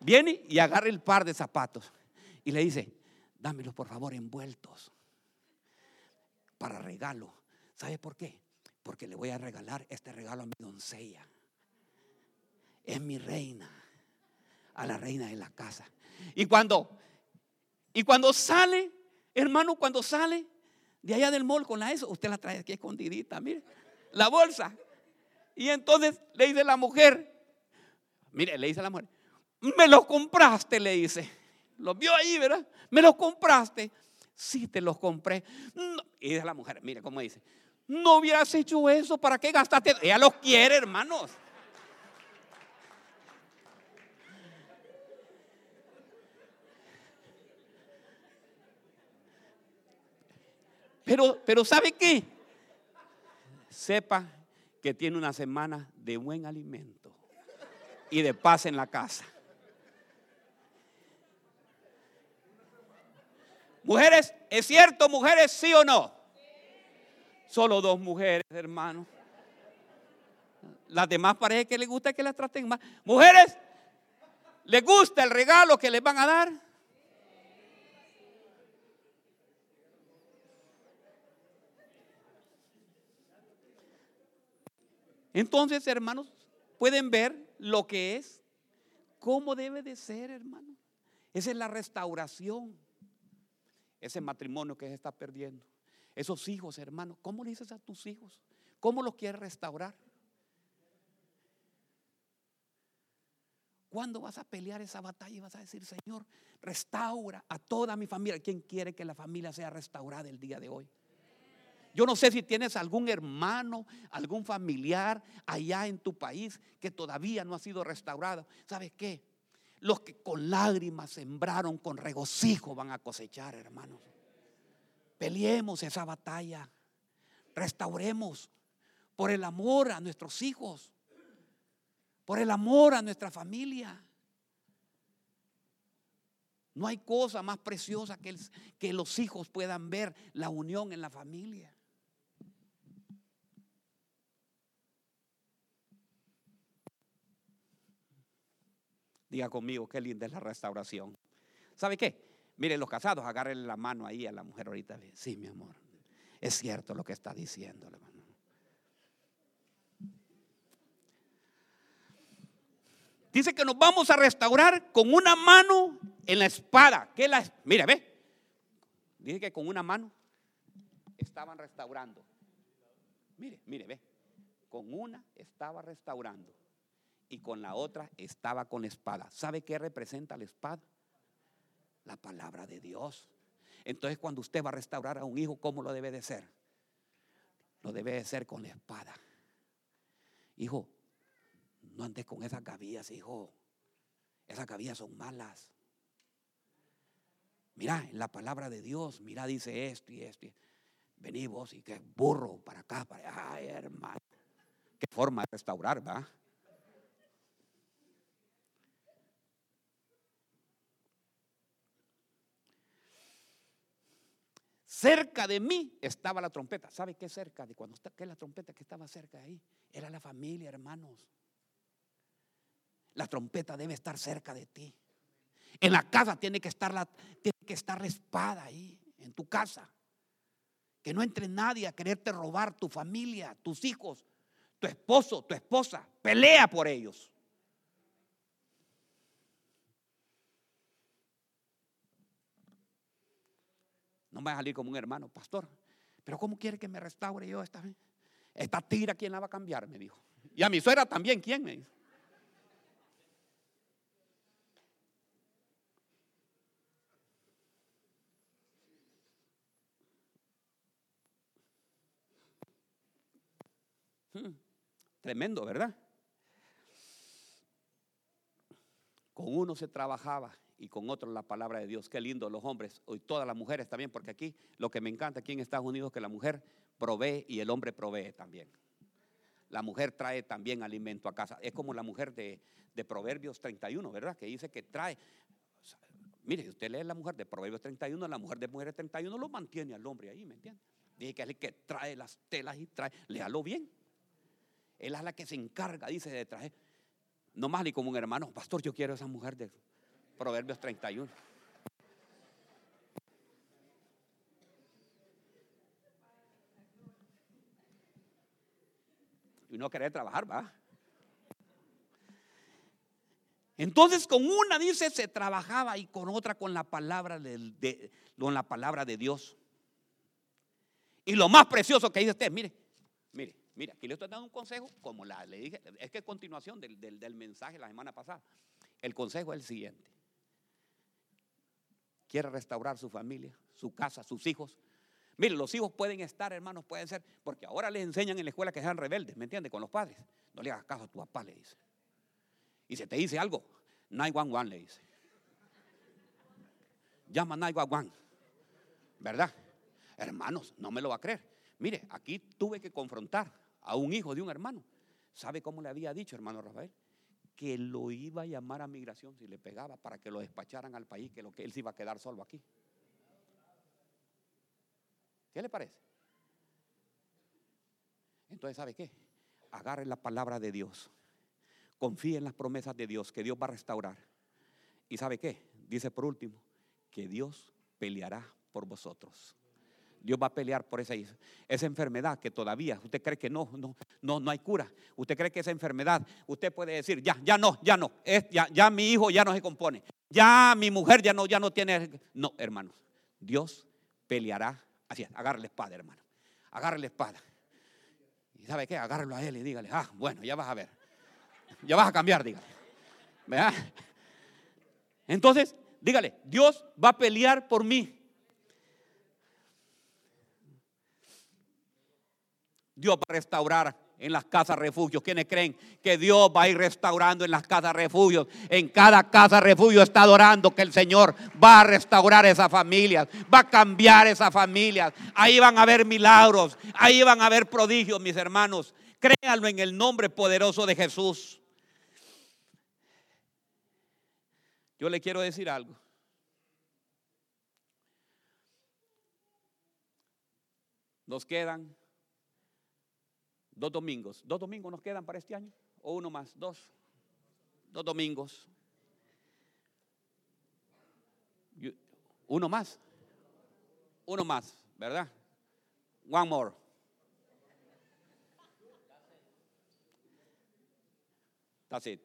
viene y agarra el par de zapatos y le dice, dámelos por favor envueltos para regalo. ¿Sabe por qué? Porque le voy a regalar este regalo a mi doncella. Es mi reina, a la reina de la casa. Y cuando, y cuando sale, Hermano, cuando sale de allá del mall con la eso, usted la trae aquí escondidita, mire, la bolsa. Y entonces le dice la mujer, mire, le dice la mujer, me lo compraste, le dice. Lo vio ahí, ¿verdad? Me lo compraste. Sí, te los compré. Y dice la mujer, mire cómo dice, no hubieras hecho eso, ¿para qué gastaste? Ella los quiere, hermanos. Pero, pero ¿sabe qué? Sepa que tiene una semana de buen alimento y de paz en la casa. Mujeres, ¿es cierto, mujeres, sí o no? Solo dos mujeres, hermano. Las demás parejas que les gusta que las traten más. Mujeres, ¿les gusta el regalo que les van a dar? Entonces, hermanos, pueden ver lo que es, cómo debe de ser, hermano. Esa es la restauración. Ese matrimonio que se está perdiendo. Esos hijos, hermano, ¿cómo le dices a tus hijos? ¿Cómo los quieres restaurar? ¿Cuándo vas a pelear esa batalla y vas a decir, Señor, restaura a toda mi familia? ¿Quién quiere que la familia sea restaurada el día de hoy? Yo no sé si tienes algún hermano, algún familiar allá en tu país que todavía no ha sido restaurado. ¿Sabes qué? Los que con lágrimas sembraron, con regocijo van a cosechar, hermanos. Peleemos esa batalla. Restauremos por el amor a nuestros hijos, por el amor a nuestra familia. No hay cosa más preciosa que, que los hijos puedan ver la unión en la familia. Diga conmigo, qué linda es la restauración. ¿Sabe qué? Miren, los casados, agarren la mano ahí a la mujer ahorita. Sí, mi amor. Es cierto lo que está diciendo. Dice que nos vamos a restaurar con una mano en la espada. ¿Qué la, mire, ve. Dice que con una mano estaban restaurando. Mire, mire, ve. Con una estaba restaurando y con la otra estaba con la espada. ¿Sabe qué representa la espada? La palabra de Dios. Entonces cuando usted va a restaurar a un hijo, ¿cómo lo debe de ser? Lo debe de ser con la espada. Hijo, no andes con esas gavillas, hijo. Esas gavillas son malas. Mira, en la palabra de Dios, mira, dice esto y esto. Vení vos y que burro para acá, para allá. Ay, hermano. Qué forma de restaurar, ¿va? Cerca de mí estaba la trompeta. ¿Sabe qué cerca de cuando está qué es la trompeta que estaba cerca de ahí? Era la familia, hermanos. La trompeta debe estar cerca de ti. En la casa tiene que estar la tiene que estar la espada ahí en tu casa. Que no entre nadie a quererte robar tu familia, tus hijos, tu esposo, tu esposa. Pelea por ellos. No me va a salir como un hermano, pastor. Pero ¿cómo quiere que me restaure yo esta vez? Esta tira, ¿quién la va a cambiar? Me dijo. Y a mi suegra también, ¿quién me dijo? Hmm, tremendo, ¿verdad? Con uno se trabajaba y con otros la palabra de Dios. Qué lindo los hombres y todas las mujeres también, porque aquí lo que me encanta aquí en Estados Unidos es que la mujer provee y el hombre provee también. La mujer trae también alimento a casa. Es como la mujer de, Proverbios 31, ¿verdad? Que dice que trae. mire, usted lee la mujer de Proverbios 31, la mujer de Mujeres 31 lo mantiene al hombre ahí, ¿me entiende? Dice que es el que trae las telas y trae. Léalo bien. Él es la que se encarga, dice, de traer. No más ni como un hermano, pastor, yo quiero esa mujer de Proverbios 31. Y no querer trabajar, va. Entonces con una dice se trabajaba y con otra con la palabra de, con la palabra de Dios. Y lo más precioso que dice usted, mire, mire, mire, aquí le estoy dando un consejo, como la, le dije, es que es continuación del, del mensaje la semana pasada. El consejo es el siguiente quiere restaurar su familia, su casa, sus hijos. Mire, los hijos pueden estar, hermanos, pueden ser, porque ahora les enseñan en la escuela que sean rebeldes, ¿me entiendes? Con los padres. No le hagas caso a tu papá, le dice. Y si te dice algo, 911 le dice. Llama 911. ¿Verdad? Hermanos, no me lo va a creer. Mire, aquí tuve que confrontar a un hijo de un hermano. ¿Sabe cómo le había dicho, hermano Rafael? Que lo iba a llamar a migración si le pegaba para que lo despacharan al país, que, lo que él se iba a quedar solo aquí. ¿Qué le parece? Entonces, ¿sabe qué? agarre la palabra de Dios. Confíe en las promesas de Dios, que Dios va a restaurar. ¿Y sabe qué? Dice por último, que Dios peleará por vosotros. Dios va a pelear por esa, esa enfermedad que todavía usted cree que no, no, no, no hay cura. Usted cree que esa enfermedad, usted puede decir, ya, ya no, ya no, es, ya, ya mi hijo ya no se compone, ya mi mujer ya no, ya no tiene. No, hermanos, Dios peleará. Así es, agarre la espada, hermano. Agarre la espada. ¿Y sabe qué? Agárrelo a él y dígale, ah, bueno, ya vas a ver. Ya vas a cambiar, dígale. ¿Verdad? Entonces, dígale, Dios va a pelear por mí. Dios va a restaurar en las casas refugios. ¿Quiénes creen que Dios va a ir restaurando en las casas refugios? En cada casa refugio está adorando que el Señor va a restaurar esas familias, va a cambiar esas familias. Ahí van a haber milagros, ahí van a haber prodigios, mis hermanos. Créanlo en el nombre poderoso de Jesús. Yo le quiero decir algo. Nos quedan Dos domingos. ¿Dos domingos nos quedan para este año? ¿O uno más? Dos. Dos domingos. Uno más. Uno más, ¿verdad? One more. That's it.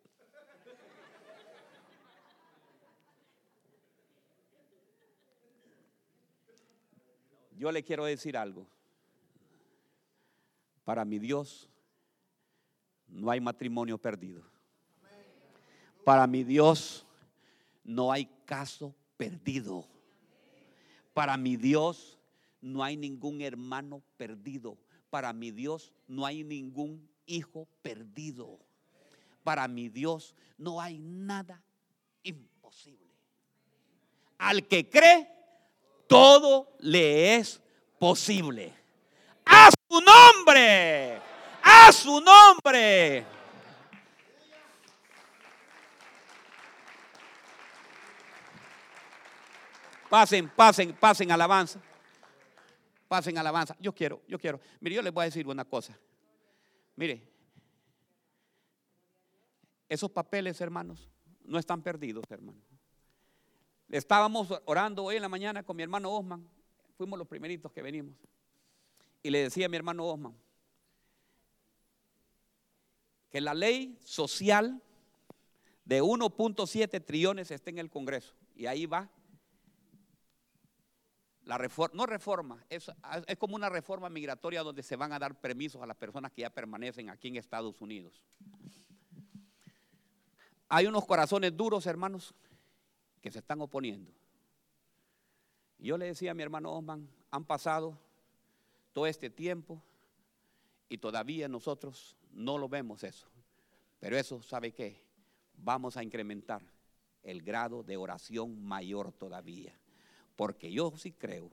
Yo le quiero decir algo. Para mi Dios no hay matrimonio perdido. Para mi Dios no hay caso perdido. Para mi Dios no hay ningún hermano perdido. Para mi Dios no hay ningún hijo perdido. Para mi Dios no hay nada imposible. Al que cree, todo le es posible a su nombre, a su nombre. Pasen, pasen, pasen alabanza. Pasen alabanza. Yo quiero, yo quiero. Mire, yo les voy a decir una cosa. Mire, esos papeles, hermanos, no están perdidos, hermanos. Estábamos orando hoy en la mañana con mi hermano Osman. Fuimos los primeritos que venimos. Y le decía a mi hermano Osman que la ley social de 1.7 trillones está en el Congreso. Y ahí va la reforma, no reforma, es, es, como una reforma migratoria donde se van a dar permisos a las personas que ya permanecen aquí en Estados Unidos. Hay unos corazones duros, hermanos, que se están oponiendo. Yo le decía a mi hermano Osman, han pasado todo este tiempo y todavía nosotros no lo vemos eso. Pero eso, ¿sabe qué? Vamos a incrementar el grado de oración mayor todavía. Porque yo sí creo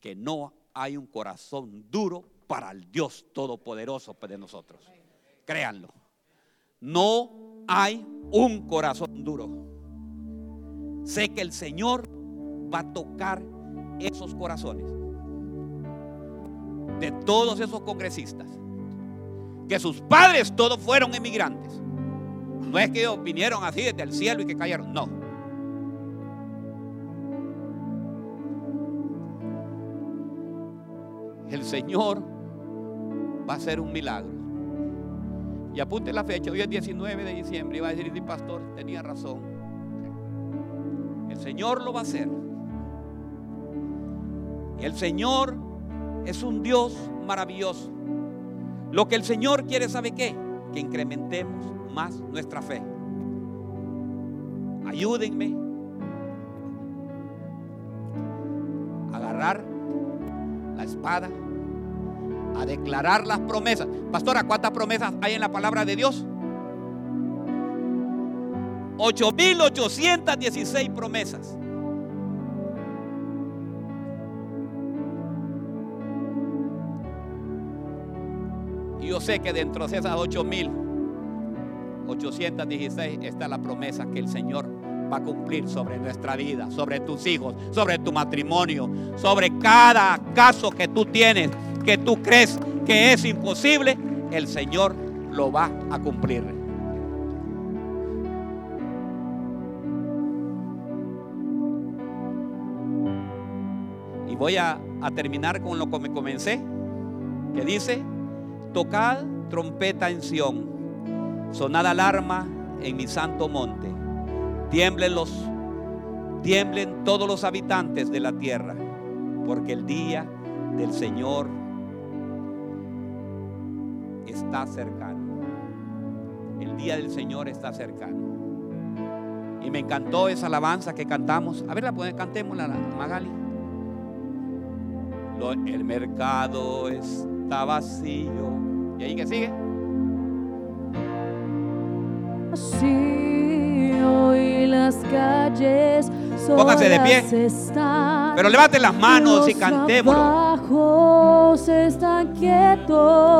que no hay un corazón duro para el Dios Todopoderoso de nosotros. Créanlo. No hay un corazón duro. Sé que el Señor va a tocar esos corazones de todos esos congresistas, que sus padres todos fueron emigrantes. No es que ellos vinieron así desde el cielo y que cayeron, no. El Señor va a hacer un milagro. Y apunte la fecha, hoy es 19 de diciembre. Y a decir, pastor, tenía razón. El Señor lo va a hacer. El Señor es un Dios maravilloso. Lo que el Señor quiere, ¿sabe qué? Que incrementemos más nuestra fe. Ayúdenme a agarrar la espada, a declarar las promesas. Pastora, ¿cuántas promesas hay en la palabra de Dios? 8.816 promesas. Sé que dentro de esas 8.816 está la promesa que el Señor va a cumplir sobre nuestra vida, sobre tus hijos, sobre tu matrimonio, sobre cada caso que tú tienes, que tú crees que es imposible. el Señor lo va a cumplir. Y voy a, a terminar con lo que me comencé, que dice, tocad trompeta en Sión, sonad alarma en mi santo monte, tiemblen los, tiemblen todos los habitantes de la tierra, porque el día del Señor está cercano. El día del Señor está cercano. Y me encantó esa alabanza que cantamos. A ver, la podemos cantemos la Magali. El mercado está vacío. ¿Y ahí que sigue? vacío y las calles Pónganse de pie. Pero levanten las manos y Los cantémoslo. trabajos están quietos.